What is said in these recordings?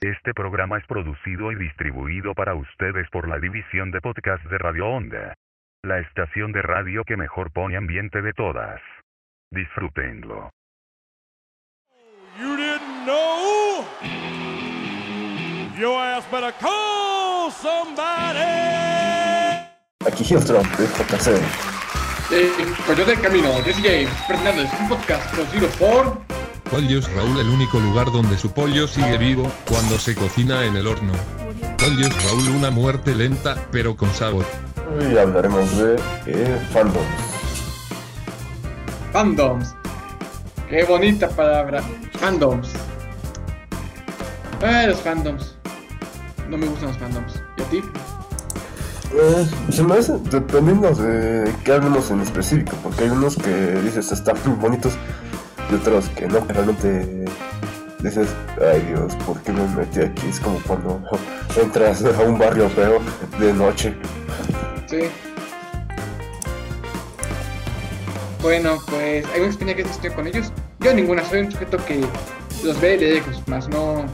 Este programa es producido y distribuido para ustedes por la división de podcast de Radio Onda. La estación de radio que mejor pone ambiente de todas. Disfrútenlo. You didn't know? Your ass better call somebody. Aquí de JC. Eh, Coyote del Camino, Jesse Games, presentando un podcast producido por... Pollos Raúl, el único lugar donde su pollo sigue vivo cuando se cocina en el horno. Pollos Raúl, una muerte lenta pero con sabor. Hoy hablaremos de eh, fandoms. Fandoms. Qué bonita palabra. Fandoms. Ah, los fandoms. No me gustan los fandoms. ¿Y a ti? Eh, se me hace, dependiendo de qué hablemos en específico, porque hay unos que dices están muy bonitos y otros que no, que realmente dices, ay Dios, ¿por qué me metí aquí? Es como cuando entras a un barrio feo de noche. Sí. Bueno, pues hay una experiencia que estoy con ellos. Yo ninguna, soy un sujeto que los ve de lejos, más no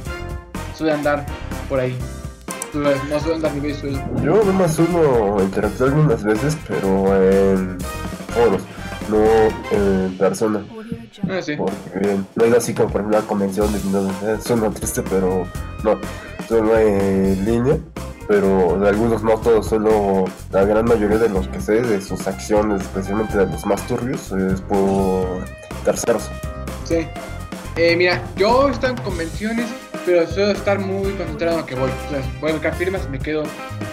suele andar por ahí. No suele andar ni. Yo nomás uno interactué algunas veces, pero en foros, no en persona. Ah, sí. Porque no es así como por ejemplo la convención de no, eh, suena triste, pero no, solo en línea, pero de algunos no todos, solo la gran mayoría de los que sé de sus acciones, especialmente de los más turbios, es por terceros. Sí. Eh, mira, yo estoy en convenciones, pero suelo estar muy concentrado en lo que voy. O sea, voy a buscar firmas, me quedo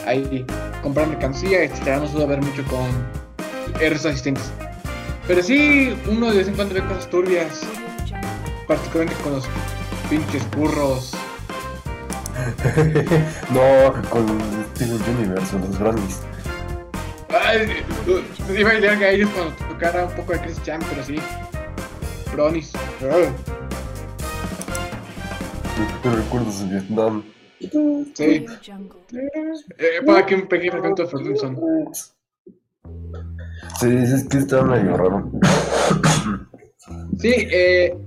ahí, comprar mercancía, etcétera. No suelo ver mucho con esos asistentes. Pero sí, uno de vez en cuando ve cosas turbias, particularmente con los pinches burros. no, con Steven Universe, los Brownies. Ay, iba a decir que ahí es cuando tocara un poco de Chris Chan, pero sí. Bronies. ¿Te recuerdas de Vietnam? Sí. Eh, para que un pequeño fragmento de Ferguson. Sí, es que está medio raro. Sí, eh.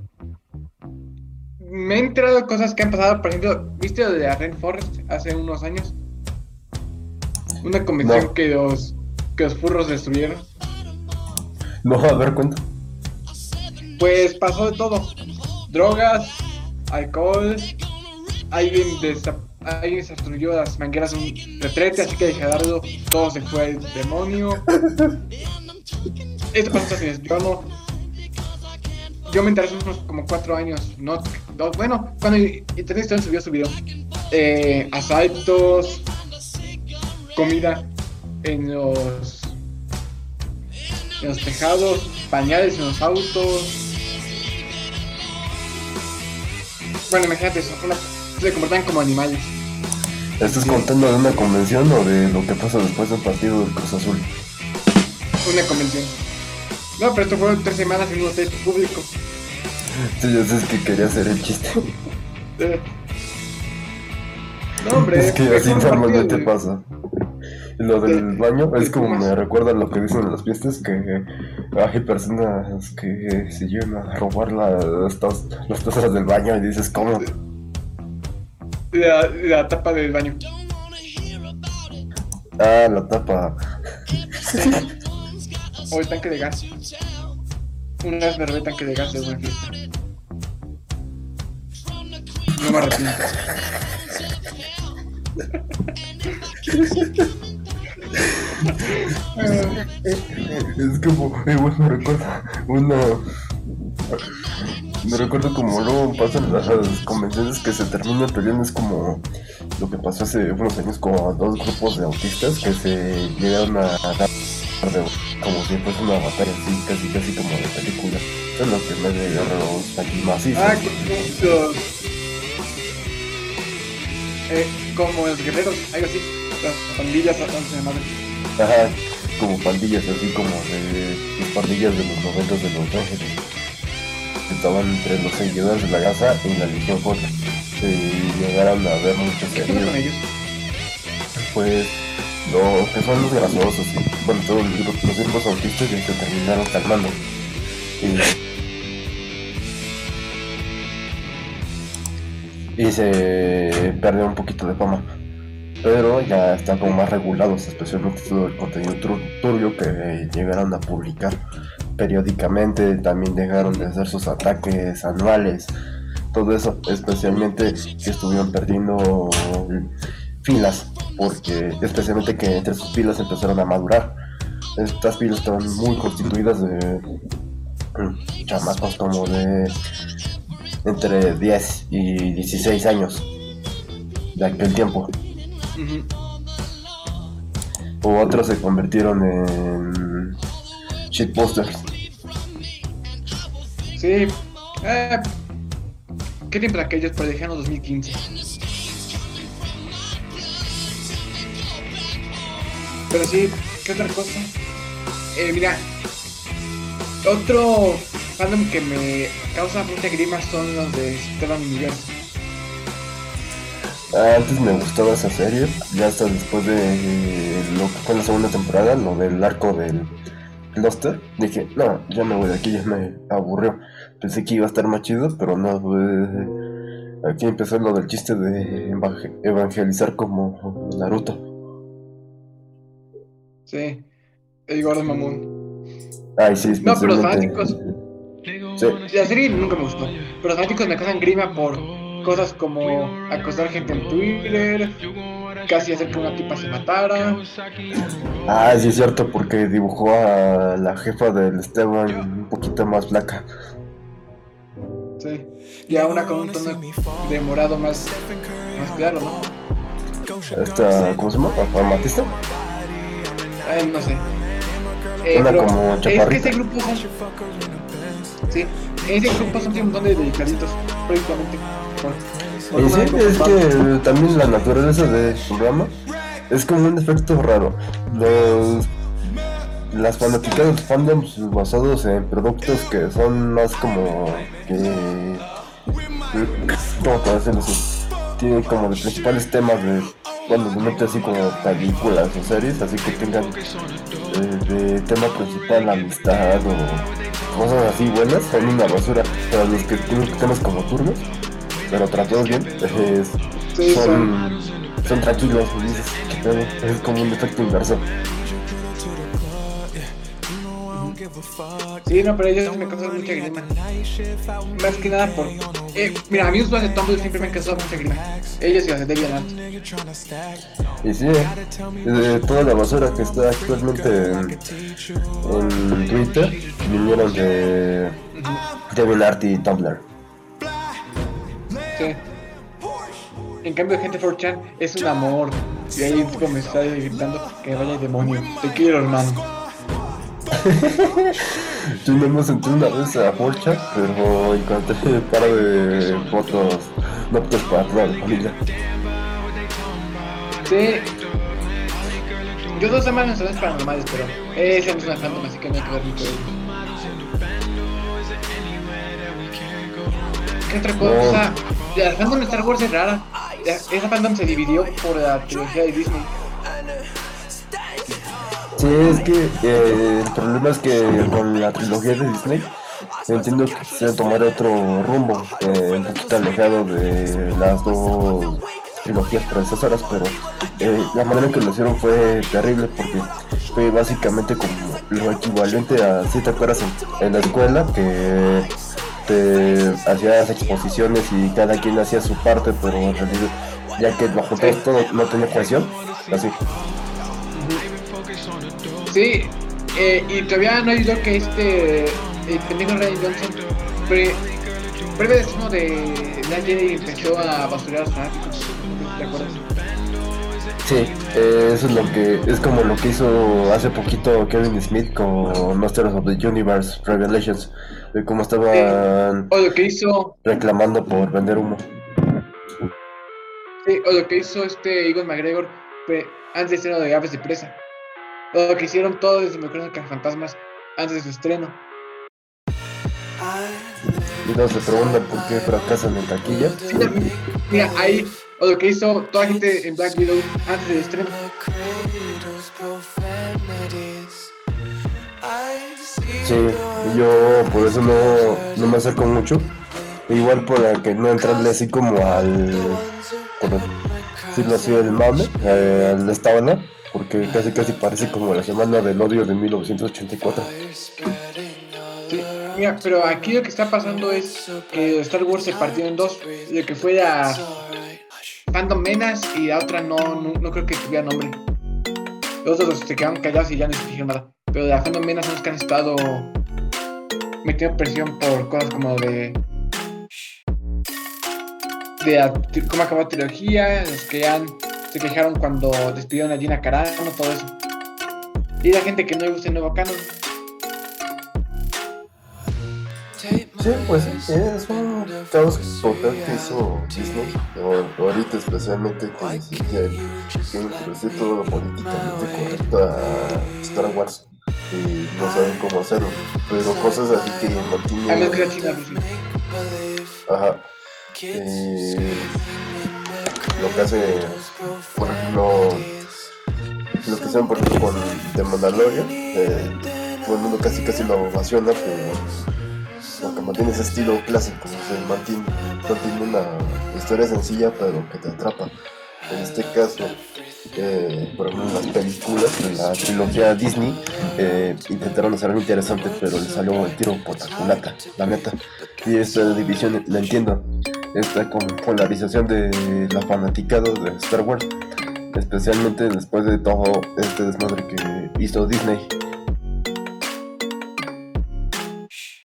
Me he enterado de cosas que han pasado, por ejemplo, ¿viste lo de la Rainforest hace unos años? Una convención No. que los que los furros destruyeron. No, a ver, cuenta. Pues pasó de todo. Drogas, alcohol, alguien, desa- alguien se destruyó las mangueras de un retrete, así que Gerardo todo se fue al demonio. Esto pasó hace yo no. Yo me enteré hace unos como cuatro años, no, no, bueno, cuando Internet subió su video. Eh, asaltos, comida en los en los tejados, pañales en los autos. Bueno, imagínate eso, una- se comportan como animales. ¿Estás contando de una convención o de lo que pasa después del partido del Cruz Azul? Una convención. No, pero esto fueron tres semanas en un hotel público. Sí, yo sé es que quería hacer el chiste. No, hombre. es que fue así normalmente pasa. Lo del de- baño es como me recuerda lo que dicen en las fiestas que hay personas que se llevan a robar las, las tazas del baño y dices cómo La, la tapa del baño. ah la tapa O el tanque de gas. Una vez me robé el tanque de gas de una fiesta. No me arrepiento. es como igual me recuerda una me recuerdo como luego pasan las convenciones que se terminan peleando es como lo que pasó hace unos años con dos grupos de autistas que se llegaron a dar de- como si fuese una batalla así casi casi como de película eso es lo que me de los aquí macizos Ah, los. Eh, como los guerreros, algo así. Las pandillas, ¿cómo se llamaban? Ajá, como pandillas así como de las pandillas de los momentos de Los Ángeles. Estaban entre los seguidores de la Gaza y la Legión J. Y llegaron a ver muchos ¿Qué pasa con heridos. ellos? Pues lo que son los graciosos y bueno, todos los los grupos autistas ya se terminaron calmando. Y y se perdió un poquito de fama. Pero ya están como más regulados, especialmente todo el contenido tur- turbio que llegaron a publicar periódicamente. También dejaron de hacer sus ataques anuales. Todo eso, especialmente que estuvieron perdiendo filas, porque especialmente que entre sus filas empezaron a madurar. Estas filas estaban muy constituidas de mm, chamacos como de entre 10 y 16 años de aquel tiempo. Otros se convirtieron en shitposters. Sí. Eh, ¿Qué tiempo aquellos? Pero lejanos 2015. Pero sí, ¿qué otra cosa? Eh, mira, otro fandom que me causa mucha grima son los de Steven Universe. Ah, Antes me gustaba esa serie, ya hasta después de eh, lo que fue la segunda temporada, lo del arco del Cluster, dije, no, ya me voy de aquí, ya me aburrió. Pensé que iba a estar más chido, pero no, eh, aquí empezó lo del chiste de evangel- evangelizar como Naruto. Sí, el gordo mamón. Ay, sí, No, pero los especialmente- Sí. La serie nunca me gustó, pero los fanáticos me causan grima por cosas como acosar gente en Twitter, casi hacer que una tipa se matara. Ah, sí es cierto, porque dibujó a la jefa del Esteban un poquito más flaca. Sí. Y a una con un tono de morado más, más claro, ¿no? Esta, ¿cómo se llama? ¿Amatista? Ay, no sé. Eh, Una pero como es que ese grupo son. Sí, ese grupo son un montón de dedicaditos, prácticamente. Y sí, es que también la naturaleza del programa es como un efecto raro. Los, las fanaticadas fandoms basados en productos que son más como que... ¿Cómo puedo decirlo así? Tienen como de principales temas de cuando se mete así como películas o series, así que tengan eh, de tema principal amistad o cosas así buenas, son una basura. Pero los que tienen temas como turnos, pero tratados bien, es, Sí, son, son tranquilos, es como un efecto inverso. Sí, no, pero ellos me causan mucha grima. Más que nada por. Eh, mira, a mí los de Tumblr siempre me han causado mucha grima. Ellos y los de DeviantArt. Y sí, de toda la basura que está actualmente en, en Twitter, vinieron de DeviantArt y Tumblr. Sí. En cambio, gente 4chan es un amor. Y ahí un tipo me está gritando que vaya demonio. Te quiero, hermano. Yo no me senté una vez a Forcha, pero encontré un par de fotos no aptas para toda la familia. Sí. Yo dos semanas nacionales paranormales, pero esa no es una fandom, así que no hay que ver mucho. ¿Qué otra cosa? La fandom de Star Wars es rara. Ya, Esa fandom se dividió por la trilogía de Disney. Sí, es que eh, el problema es que con la trilogía de Disney entiendo que quisieron tomar otro rumbo, eh, un poquito alejado de las dos trilogías predecesoras, pero eh, la manera en que lo hicieron fue terrible porque fue básicamente como lo equivalente a, si te acuerdas, en, la escuela que te hacías exposiciones y cada quien hacía su parte, pero en realidad ya que bajo todo, todo no tenía cohesión, así. Sí, eh, y todavía no ayudó que este. El pendejo Ryan Johnson. Pre, breve destino de la Jedi empezó a basurar a los fanáticos. ¿Te acuerdas? Sí, eh, eso es lo que es como lo que hizo hace poquito Kevin Smith con Masters of the Universe Revelations, de cómo estaban O lo que hizo. reclamando por vender humo. Sí, o lo que hizo este Egon McGregor antes de estreno de Aves de Presa. Lo que hicieron todos desde Mecánica Fantasmas antes de su estreno. Y luego se preguntan por qué fracasan en taquilla. Mira, mira, ahí. O lo que hizo toda la gente en Black Widow antes del estreno. Sí, yo por eso no, no me acerco mucho, Igual para que no entrarle así como al. Por decirlo así, el mame, eh, al Estábana, porque casi casi parece como la semana del odio de 1984. Sí, mira, pero aquí lo que está pasando es que Star Wars se partió en dos. De que fue a Fandom Menas y la otra no, no, no creo que tuviera nombre. Los otros se quedaron callados y ya no se dijeron nada. Pero de la Fandom Menas son los que han estado metiendo presión por cosas como de. de la cómo acabó la trilogía, los que han, se quejaron cuando despidieron a Gina Carano, todo eso. Y la gente que no le gusta el nuevo canon. Sí, pues sí, es un caos total que hizo Disney, o- ahorita especialmente que que introducir todo lo políticamente correcto a Star Wars y no saben cómo hacerlo, pero cosas así que pues, sí. Ajá. Eh, lo que hace, por ejemplo, lo que hicieron por ejemplo con The Mandalorian, eh, todo el mundo casi casi lo ovaciona, pero porque mantiene ese estilo clásico, se mantiene, mantiene una historia sencilla pero que te atrapa. En este caso, eh, por ejemplo, las películas, en la trilogía Disney, eh, intentaron hacer algo interesante, pero le salió el tiro por la culata, la neta. Y esta división la entiendo, esta polarización de la fanaticada de Star Wars, especialmente después de todo este desmadre que hizo Disney.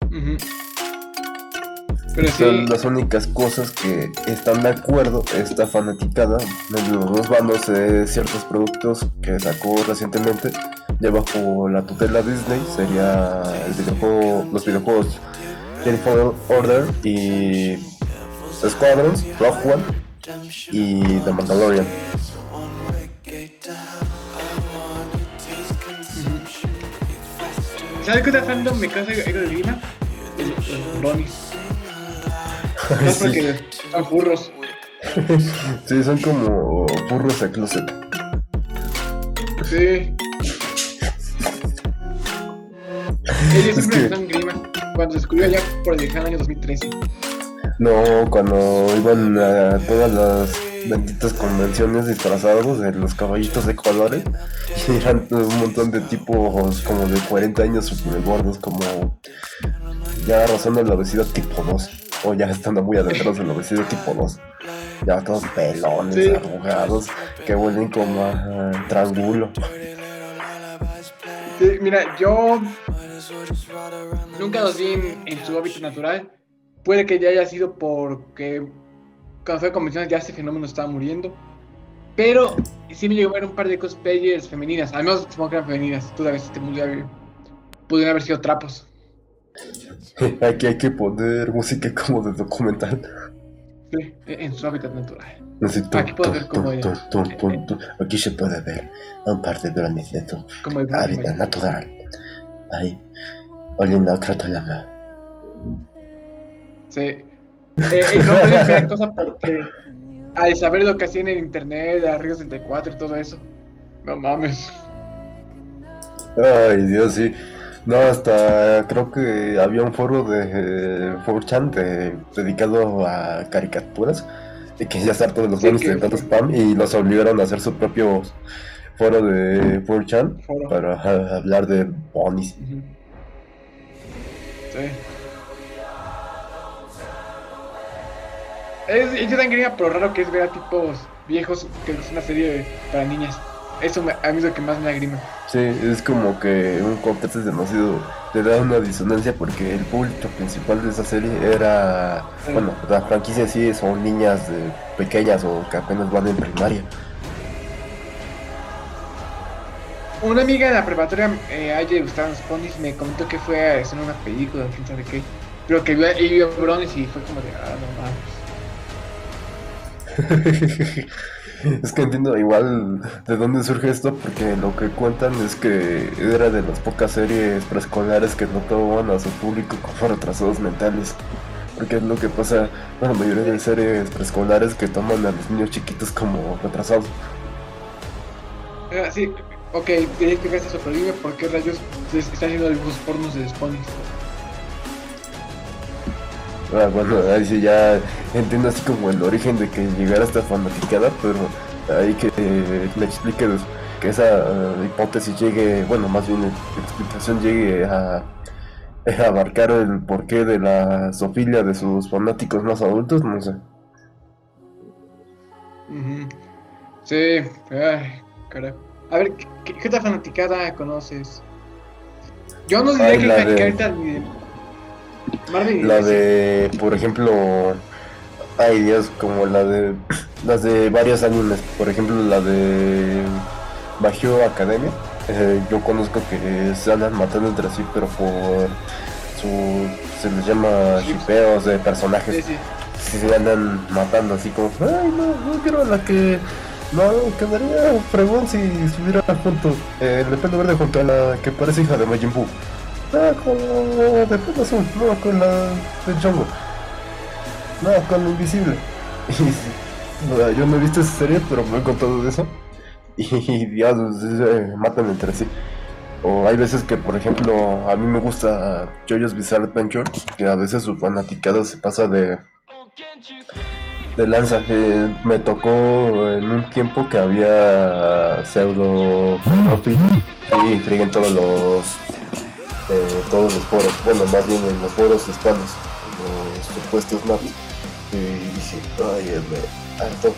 Ujú. Pero sí, Son las únicas cosas que están de acuerdo esta fanaticada de los dos bandos de ciertos productos que sacó recientemente ya bajo la tutela Disney sería el videojuego, los videojuegos Jedi Fallen Order y Squadrons, Rogue One y The Mandalorian. ¿sabes qué otra fandom me causa algo de grima? Los. No Sí. porque son furros. Sí, son como burros de closet. Sí. Ellos siempre que- dan grima. Cuando se descubrió allá por el lejano año 2013. No, cuando iban a todas las benditas convenciones disfrazados de los caballitos de colores y eran un montón de tipos como de 40 años super gordos, como ya rozando la obesidad tipo 2 o ya estando muy adentrados en la obesidad tipo 2. Ya todos pelones, Sí. arrugados, que huelen como a triángulo. Sí, mira, yo nunca los vi en, en su hábitat natural. Puede que ya haya sido porque cuando fue a convenciones ya este fenómeno estaba muriendo. Pero sí me llegó a ver un par de cosplayers femeninas. Al menos supongo que eran femeninas. Tú sabes, este pudieron haber sido trapos. Aquí hay que poner música como de documental. Sí, en su hábitat natural. Así, tum, Aquí puedo tum, ver cómo tum, tum, tum. Aquí se puede ver un par de drones de tu hábitat natural. Ahí, oliendo a Cratolama. Sí. Eh, eh, no ver cosas porque al saber lo que hacían en internet, de Río 64 y todo eso. No mames. Ay, Dios, sí. No, hasta creo que había un foro de eh, 4chan de- dedicado a caricaturas y que ya estar todos los Sí, buenos que- de tanto spam y los obligaron a hacer su propio foro de 4chan Foro. para hablar de ponis. Ujú. Sí. Es, yo también quería, pero raro que es ver a tipos viejos que es una serie para niñas. Eso me- a mí es lo que más me agrima. Sí, es como que un contexto demasiado. Te da una disonancia porque el público principal de esa serie era. Sí. Bueno, la franquicia sí son niñas de- pequeñas o que apenas van en primaria. Una amiga de la preparatoria, eh, a ella le gustaban los ponis, me comentó que fue a hacer una película, quién sabe qué. Pero que vio, y vio bronis y fue como de, ah, no mames. es que entiendo igual de dónde surge esto, porque lo que cuentan es que era de las pocas series preescolares que no tomaban a su público como retrasados mentales. Porque es lo que pasa con la mayoría de series preescolares que toman a los niños chiquitos como retrasados. Ah, sí, ok, quería explicar eso, pero dime por qué rayos están haciendo dibujos pornos de. Ah, bueno, ahí sí ya entiendo así como el origen de que llegara esta fanaticada, pero ahí que eh, me explique que esa eh, hipótesis llegue, bueno, más bien la explicación llegue a, a abarcar el porqué de la sofilia de sus fanáticos más adultos, no sé. Sí, ay, carajo. A ver, ¿qué, qué otra fanaticada conoces? Yo no diría Ay, que la fanaticada de- La de, por ejemplo, ay Dios, como la de, las de varios animes, por ejemplo la de Hero Academia, eh, yo conozco que se andan matando entre sí, pero por su, se les llama shipeos de personajes, sí. si se andan matando así como, ay no, no quiero la que, no, quedaría fregón si estuviera junto, eh, el pelo verde junto a la que parece hija de Majin Buu. Con la de pelo azul, no, con la de Django. No, con la invisible. Y yo no he visto esa serie, pero me han contado de eso. Y diablos, se matan entre sí. O hay veces que, por ejemplo, a mí me gusta JoJo's Bizarre Adventure, que a veces su fanaticado se pasa de de lanza. Eh, me tocó en un tiempo que había pseudo y freguen todos los eh, todos los foros, bueno más bien en los foros hispanos, los supuestos maps. Y dije, ay, me harto.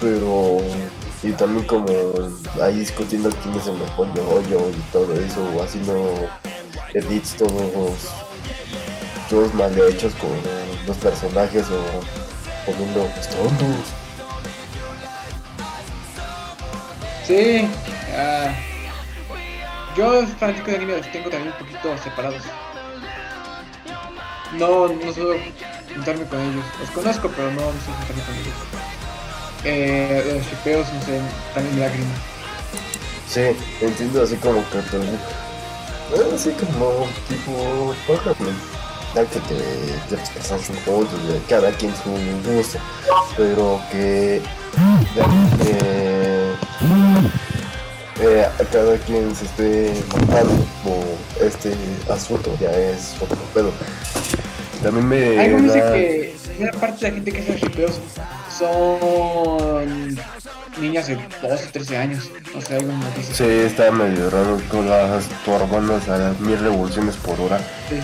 Pero y también como ahí discutiendo quién es el mejor hoyo y todo eso, haciendo edits todos todos mal hechos con los personajes o poniendo pues, tontos. Sí, ah, yo fanático de anime los tengo también un poquito separados. No, no suelo juntarme con ellos. Los conozco, pero no, no suelo juntarme con ellos. Eh, los shipeos, no sé, también grima. Sí, entiendo así como eh, así como tipo. Ya que te, te personas son juntos, de cada quien su gusto, pero que ya que eh, a cada quien se esté matando por este asunto ya es otro pedo. También me dice da- que una parte de la gente que hace shipeos son niñas de 12, 13 años. No sé, algo. Sí, está medio raro con las turbanas a mil revoluciones por hora. Sí, sí.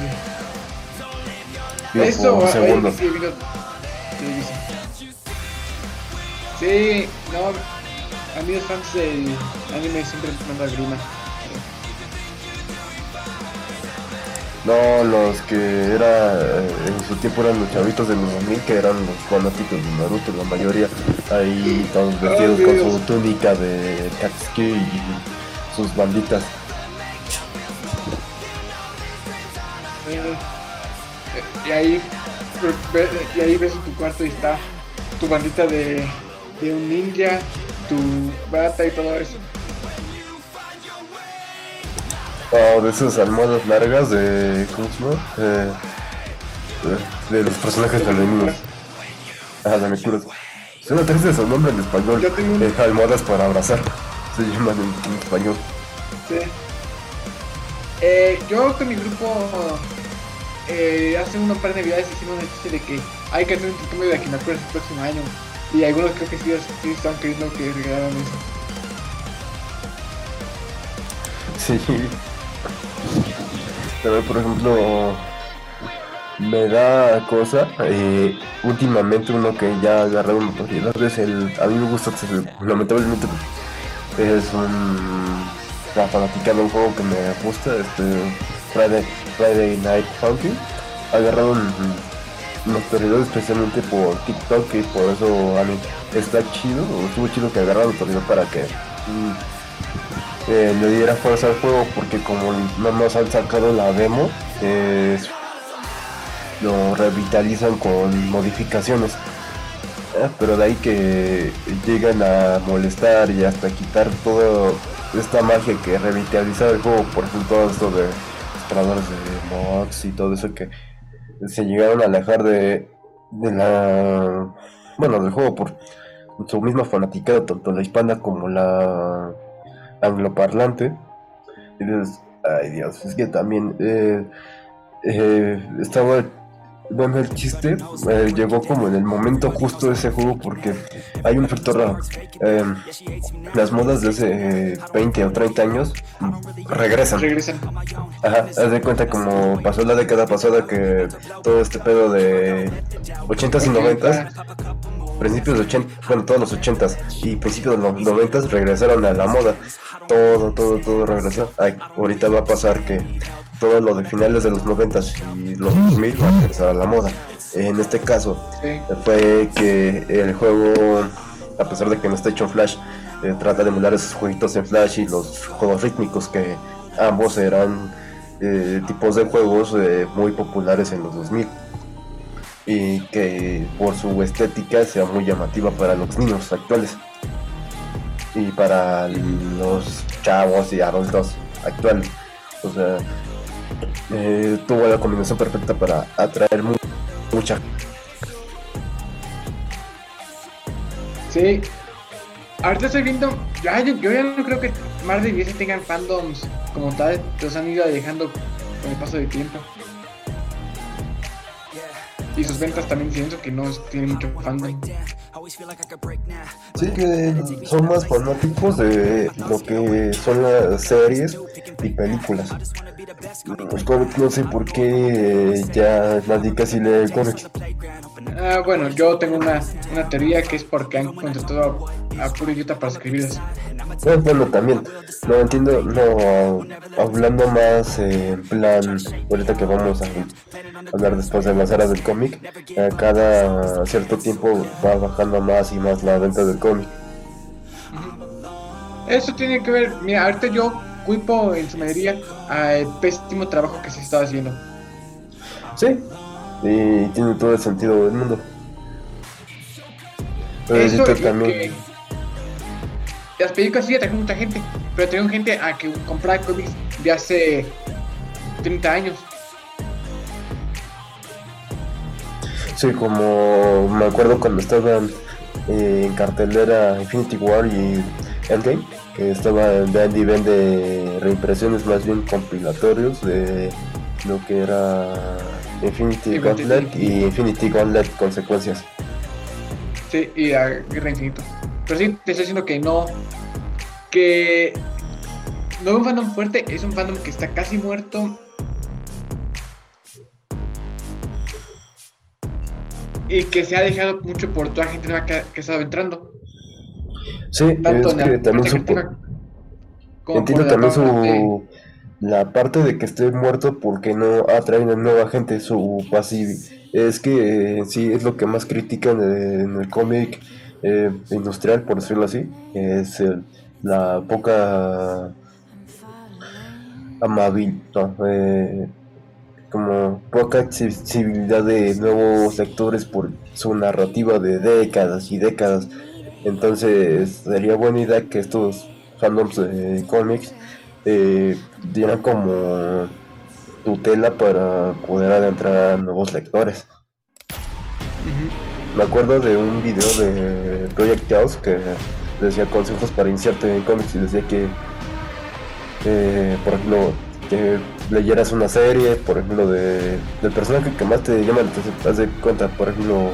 Digo, Eso, por segundo. sí, sí. Sí, no, a mí los fans del anime siempre me mandan grima. No, los que era eh, en su tiempo eran los chavitos de los 2000 que eran los fanáticos de Naruto, la mayoría ahí todos vestidos con su túnica de Katsuki y sus banditas. Eh, y ahí y ahí ves en tu cuarto y está tu bandita de, de un ninja, tu bata y todo eso. O de esas almohadas largas de. ¿Cómo se llama? Eh, de, de los personajes femeninos. Ah, de. Suena triste su nombre en español. Yo tengo Eh, almohadas para abrazar. Se llaman en, en español. Sí. Eh, yo con mi grupo eh, hace un par de navidades hicimos un chiste de que hay que hacer un intercambio de Akinakuras el próximo año. Y algunos creo que sí, sí están queriendo que regalaran eso. Sí. También, por ejemplo, me da cosa. eh, últimamente, uno que ya agarrado notoriedad es el. A mí me gusta, lamentablemente, es un. La fanática un juego que me gusta, este. Friday, Friday Night Funkin'. Ha mm, notoriedad especialmente por TikTok y por eso a está chido, estuvo chido que agarrara notoriedad para que. mm, eh, le diera fuerza al juego porque como nada más han sacado la demo lo revitalizan con modificaciones Eh, pero de ahí que llegan a molestar y hasta quitar toda esta magia que revitalizaba el juego por ejemplo todo esto de exploradores de mods y todo eso que se llegaron a alejar de, de la bueno del juego por su misma fanaticada tanto la hispana como la angloparlante. Y ay Dios, es que también eh, eh, estaba Bueno, el chiste eh, llegó como en el momento justo de ese juego porque hay un efecto raro. Eh, las modas de hace eh, 20 o 30 años regresan. Regresan. Ajá, haz de cuenta como pasó la década pasada que todo este pedo de 80s y 90s, principios de 80, bueno, todos los 80s y principios de los 90s regresaron a la moda. Todo, todo, todo regresó. Ay, ahorita va a pasar que todo lo de finales de los 90s y los 2000 va a regresar a la moda. En este caso, Sí. fue que el juego, a pesar de que no está hecho en Flash, eh, trata de emular esos jueguitos en Flash y los juegos rítmicos que ambos eran eh, tipos de juegos eh, muy populares en los 2000 y que por su estética sea muy llamativa para los niños actuales y para los chavos y adultos actuales. O sea, eh, tuvo la combinación perfecta para atraer mu- mucha Sí. Ahorita estoy viendo. Ya, yo, yo ya no creo que Marvel y DC tengan fandoms como tal. Los han ido dejando con el paso del tiempo. Y sus ventas también siento que no tienen mucho fandom. Sí, que son más fanáticos de lo que son las series y películas. Los cómics no sé por qué ya nadie casi lee cómics. Ah, bueno, yo tengo una, una teoría que es porque han contratado a, a puro idiota para escribirlas. Bueno, también, no entiendo, no, hablando más en plan, ahorita que vamos a hablar después de las eras del cómic, a cada cierto tiempo va bajando más y más la venta del cómic. Eso tiene que ver, mira, ahorita yo culpo en su mayoría al pésimo trabajo que se está haciendo. Sí, y tiene todo el sentido del mundo. Pero Eso y también... que las películas sí atrajeron mucha gente, pero atrajeron gente a que comprara cómics de hace 30 años. Sí, como me acuerdo cuando estaban eh, en cartelera Infinity War y Endgame, que estaban vende y vende reimpresiones más bien compilatorios de lo que era Infinity Infinity. Gauntlet y Infinity Gauntlet Consecuencias. Sí, y a Guerra Infinito. Pero sí, te estoy diciendo que no. Que no es un fandom fuerte, es un fandom que está casi muerto. Y que se ha dejado mucho por toda la gente nueva que, que ha estado entrando. Sí, Tanto es la que también su, entiendo también su la parte de que esté muerto porque no atrae a nueva gente, su pasivo. Es que eh, sí es lo que más critican eh, en el cómic eh, industrial, por decirlo así, es el- la poca amabilidad, como poca accesibilidad de nuevos lectores por su narrativa de décadas y décadas. Entonces sería buena idea que estos fandoms de cómics eh, dieran como tutela para poder adentrar a nuevos lectores. Me acuerdo de un video de Project Chaos que decía consejos para iniciarte en cómics y decía que, eh, por ejemplo, que leyeras una serie, por ejemplo, de, del personaje que más te llama la atención, haz de cuenta, por ejemplo,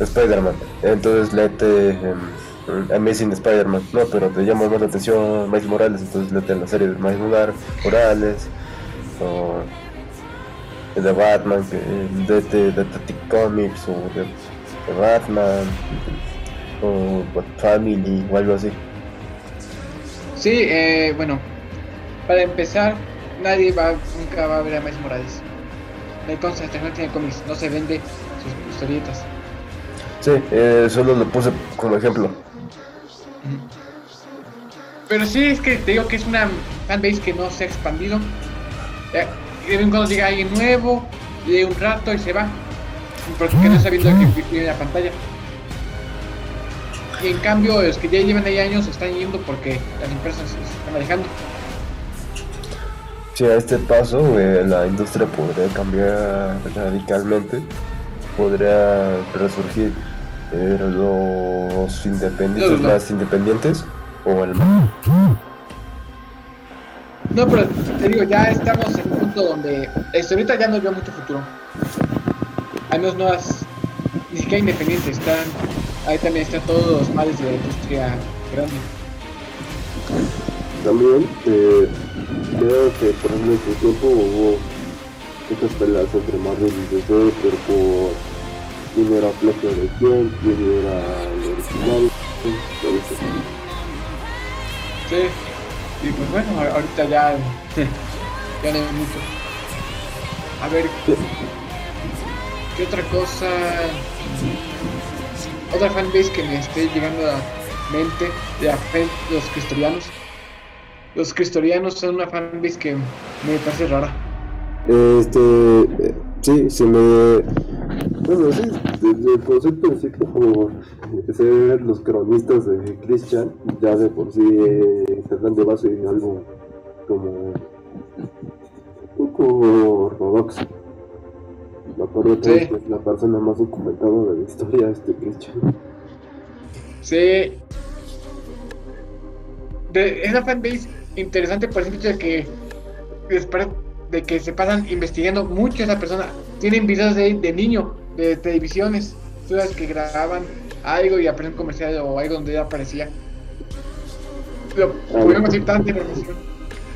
Spider-Man. Entonces léete em, Amazing Spider-Man, no, pero te llama más la atención Miles Morales, entonces léete la serie de Miles Morales, o de Batman, que de, de, Detective Comics, o de, Batman, o Bat Family, o algo así. Sí, eh, bueno, para empezar, nadie va, nunca va a ver a Miles Morales. No hay consta, que no tiene cómics, no se vende sus historietas. Sí, eh, solo lo puse como ejemplo. Pero sí, es que te digo que es una fanbase que no se ha expandido. Eh, de vez en cuando llega alguien nuevo, lee un rato y se va. Porque no está viendo que viene en la pantalla. Y en cambio, los que ya llevan ahí años están yendo porque las empresas se están manejando. Si a este paso eh, la industria podría cambiar radicalmente, podría resurgir eh, los independientes No, no. más independientes o el No, pero te digo, ya estamos en un punto donde la historieta ya no veo mucho futuro. al menos no las, ni siquiera independientes, están, ahí también están todos los males de la industria grande. También eh, veo que por ejemplo en su tiempo hubo estas peleas entre Marvel y DC, pero por quién era plagio de quién, quién era el original, todo eso. Sí, y pues bueno, ahorita ya, ya no hay mucho. A ver, ¿qué otra cosa? Otra fanbase que me esté llegando a la mente de los cristorianos. Los cristorianos son una fanbase que me parece rara. Este, sí, se me... Bueno, sí, desde el concepto en sí como ser los cronistas de Christian, ya de por sí eh, se dan de base algo como un poco ortodoxo. Me acuerdo que Sí. es la persona más documentada de la historia, este Christian. Sí. De, es una fanbase interesante por el hecho de que después de que se pasan investigando mucho a esa persona. Tienen videos de, de niño, de televisiones, todas que grababan algo y aparecen un comercial o algo donde aparecía. Lo podemos decir tanta información.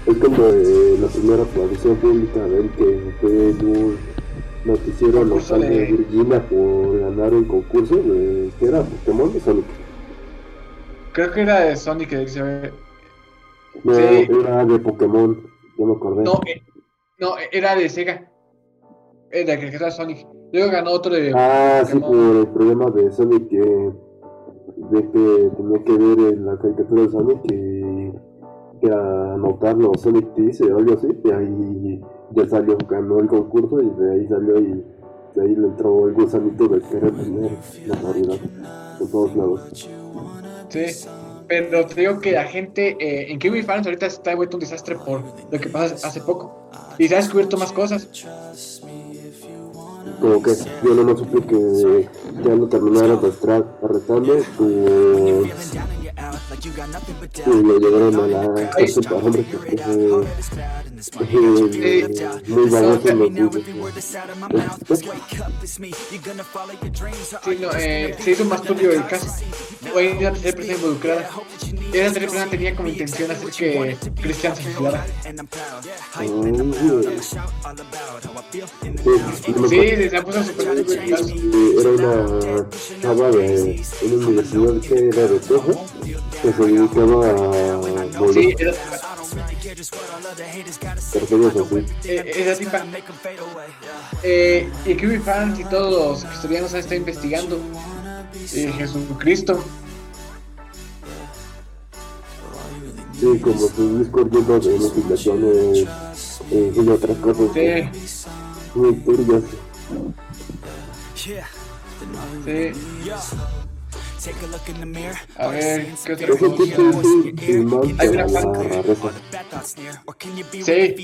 Es como eh, la primera aparición pública de él que fue en un noticiero Concurso local de de- Virginia por ganar un concurso de que era Pokémon de Sonic. Creo que era de Sonic que ver, No, Sí. era de Pokémon, ya me acordé. No, eh, no, era de Sega. Era de que era Sonic. Luego ganó otro de ah, sí, por el problema de Sonic que de que tenía que ver en la caricatura de Sonic que, que anotar los Sonic Tees o algo así, y ahí ya salió, ganó el concurso y de ahí salió y de ahí le entró el gusanito de querer tener notoriedad en todos lados. Sí, pero te digo que la gente eh, en Kiwi Fans ahorita está vuelto un desastre por lo que pasó hace poco. Y se ha descubierto más cosas. Como que yo no me supe que ya lo terminaron arrestra- arrestando y, y lo llevaron a la para hombres porque fue eh, muy baboso en los. Sí, no, eh, se hizo más turbio el caso. Hoy en día la tercera persona involucrada. Esa tercera persona tenía como intención hacer que Christian se suicidara. Sí, se ha puesto súper turbio el caso. Era una chava de una universidad que era de Texas que se dedicaba a Sí, morir era, personas así. eh, esa tipa. Eh, y Kiwi Fans y todos los historianos han estado investigando. Eh, Jesucristo. Sí, como sus discos llenos de notificaciones eh, y otras cosas Sí, muy turbias. sí. A ver, ¿qué es el mal Hay una fan-. Sí,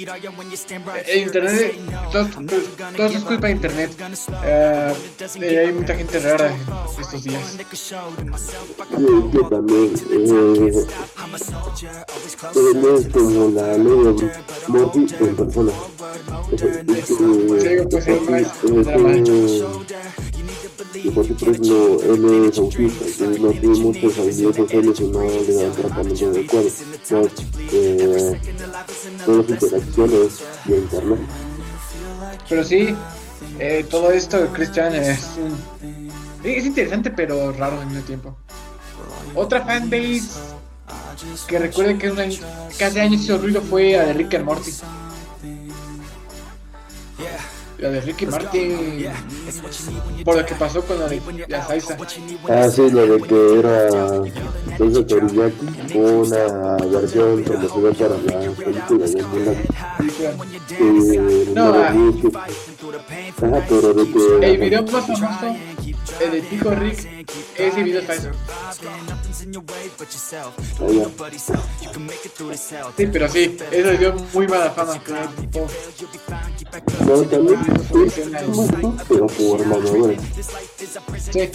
internet, todo, todo es culpa de internet. Eh, hay mucha gente rara estos días. Que también eh, es como la de Morty en persona. Sí, pues, sí, pues, Y por ejemplo, él es autista, entonces no tiene muchas habilidades sociales y no le dan tratamiento adecuado. Entonces, eh, todas las interacciones de internet. Pero sí, eh, todo esto de Christian es, un- es interesante pero raro al mismo tiempo. Otra fanbase que recuerde que, una, hace años hizo ruido fue la de Rick and Morty. La de Ricky Martin por lo que pasó con la de la Saiza. Ah, sí, lo de que era Seiza Teriyaki, una versión promocional para la película de Mulan. Eh, No, la ah. Ajá, pero de que... El video más famoso, el de Tico Rick, ese video es falso. Ah. Sí, pero sí, eso dio muy mala fama. que No, también es tú, pero por mamadores. Sí, oh, eh,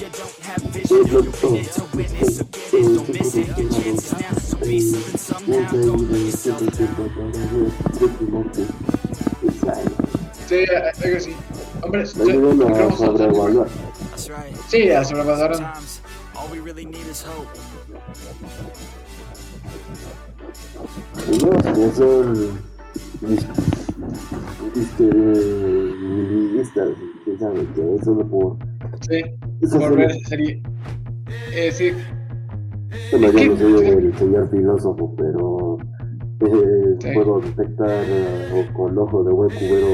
eh, sí, sí, sí, sí, sí. Hombre, creo a que sobrevaluar. Sí, la sobrevaloraron. Sometimes all este, nihilistas, quién sabe, que es solo por... Sí, Esa por ver esa serie. Eh, sí, Bueno, Es yo que- no soy el señor filósofo, pero eh, Sí. puedo detectar eh, o con ojo de buen cubero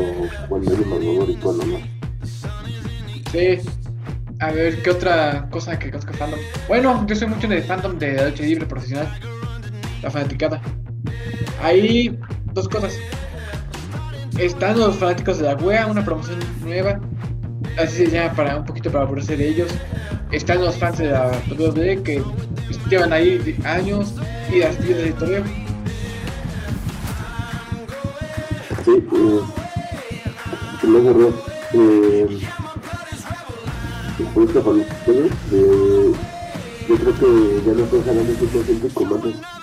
cuando hay un cuando no. sí. A ver, ¿qué otra cosa que conozco fandom? Bueno, yo soy mucho de fandom de la lucha libre profesional. La fanaticada. Hay dos cosas. Están los fanáticos de la wea, una promoción nueva. Así se llama para un poquito para aburrirse de ellos. Están los fans de la WWE que llevan ahí años y las vidas de torneo. Sí, eh, cerró. Eh, por esta eh, yo creo que ya no estoy jalando mucha gente antes.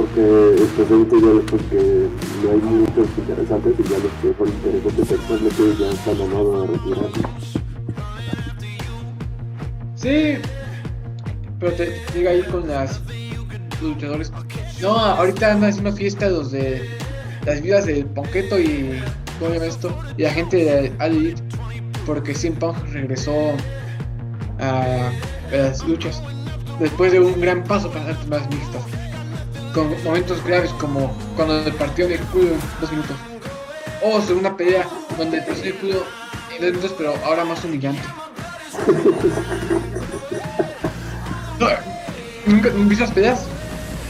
Porque especialmente ya después que no hay muchos interesantes y ya los que fueron interesantes actualmente ya están a nada de. Sí, pero te llega ahí con las luchadores. No, ahorita andan haciendo fiesta los de las vidas de Ponqueto y ¿cómo esto? Y la gente de All porque Punk regresó a, las luchas después de un gran paso para las más mixtas. Con momentos graves como cuando le partió el culo en dos minutos. O segunda pelea donde el culo en dos minutos pero ahora más humillante. ¿Nunca viste las peleas?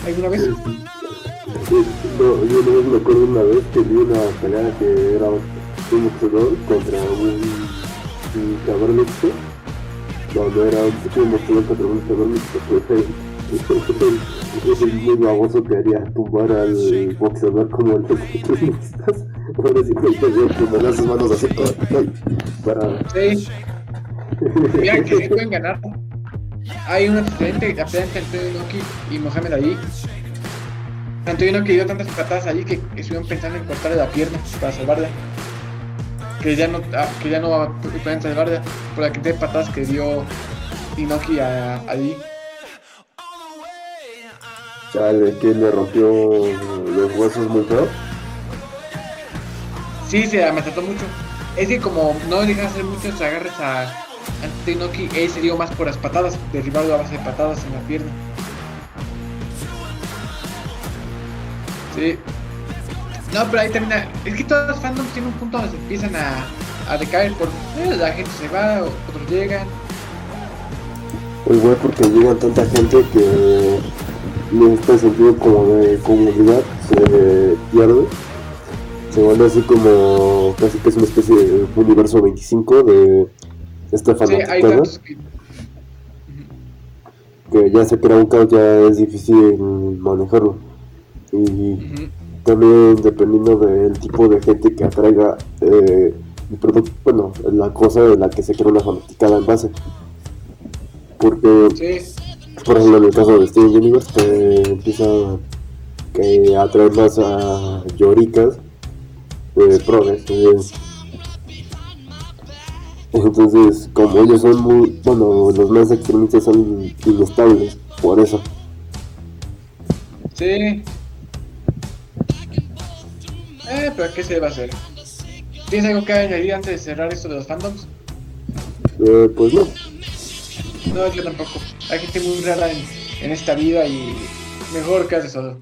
¿Alguna vez? No, yo no me acuerdo una vez que vi una pelea que era un boxeador contra un, un cabrón mixto, donde era un boxeador contra un cabrón mixto, es el muy baboso que haría tumbar al boxeador como el mixtas. Ahora sí que que poner sus manos así para... Sí. Mira que pueden ganar. Hay un antecedente, la pelea entre Inoki y Mohamed Ali. Antonio Inoki dio tantas patadas allí que estuvieron pensando en cortarle la pierna para salvarla. Que ya no, ah, que ya no pueden salvarla por la cantidad de patadas que dio Inoki a Ali. Chale, que le rompió los huesos muy feo. Sí, se la maltrató mucho. Es que como no dejan hacer muchos agarres a Antonio Inoki, él se dio más por las patadas, derribarlo a base de patadas en la pierna. Sí. No, pero ahí hay- Es que todos los fandoms tienen un punto donde se empiezan a, a decaer por. eh, la gente se va, otros llegan. Pues igual porque llegan tanta gente que en este sentido como de comunidad se pierde. Se vuelve así como casi que es una especie de universo 25 de esta fanaticada que. ya se crea un caos, ya es difícil manejarlo. Y también dependiendo del tipo de gente que atraiga eh, el producto, bueno, la cosa de la que se crea una fanaticada en base. Porque Sí, por ejemplo en el caso de Steven Universe que empieza que atraer más a lloricas de progres eh. entonces como ellos son muy bueno los más extremistas son inestables por eso sí. Eh, pero ¿qué se va a hacer? ¿Tienes algo que añadir antes de cerrar esto de los fandoms? Eh, pues no No, yo tampoco. Hay gente muy rara en, esta vida y mejor que haces solo.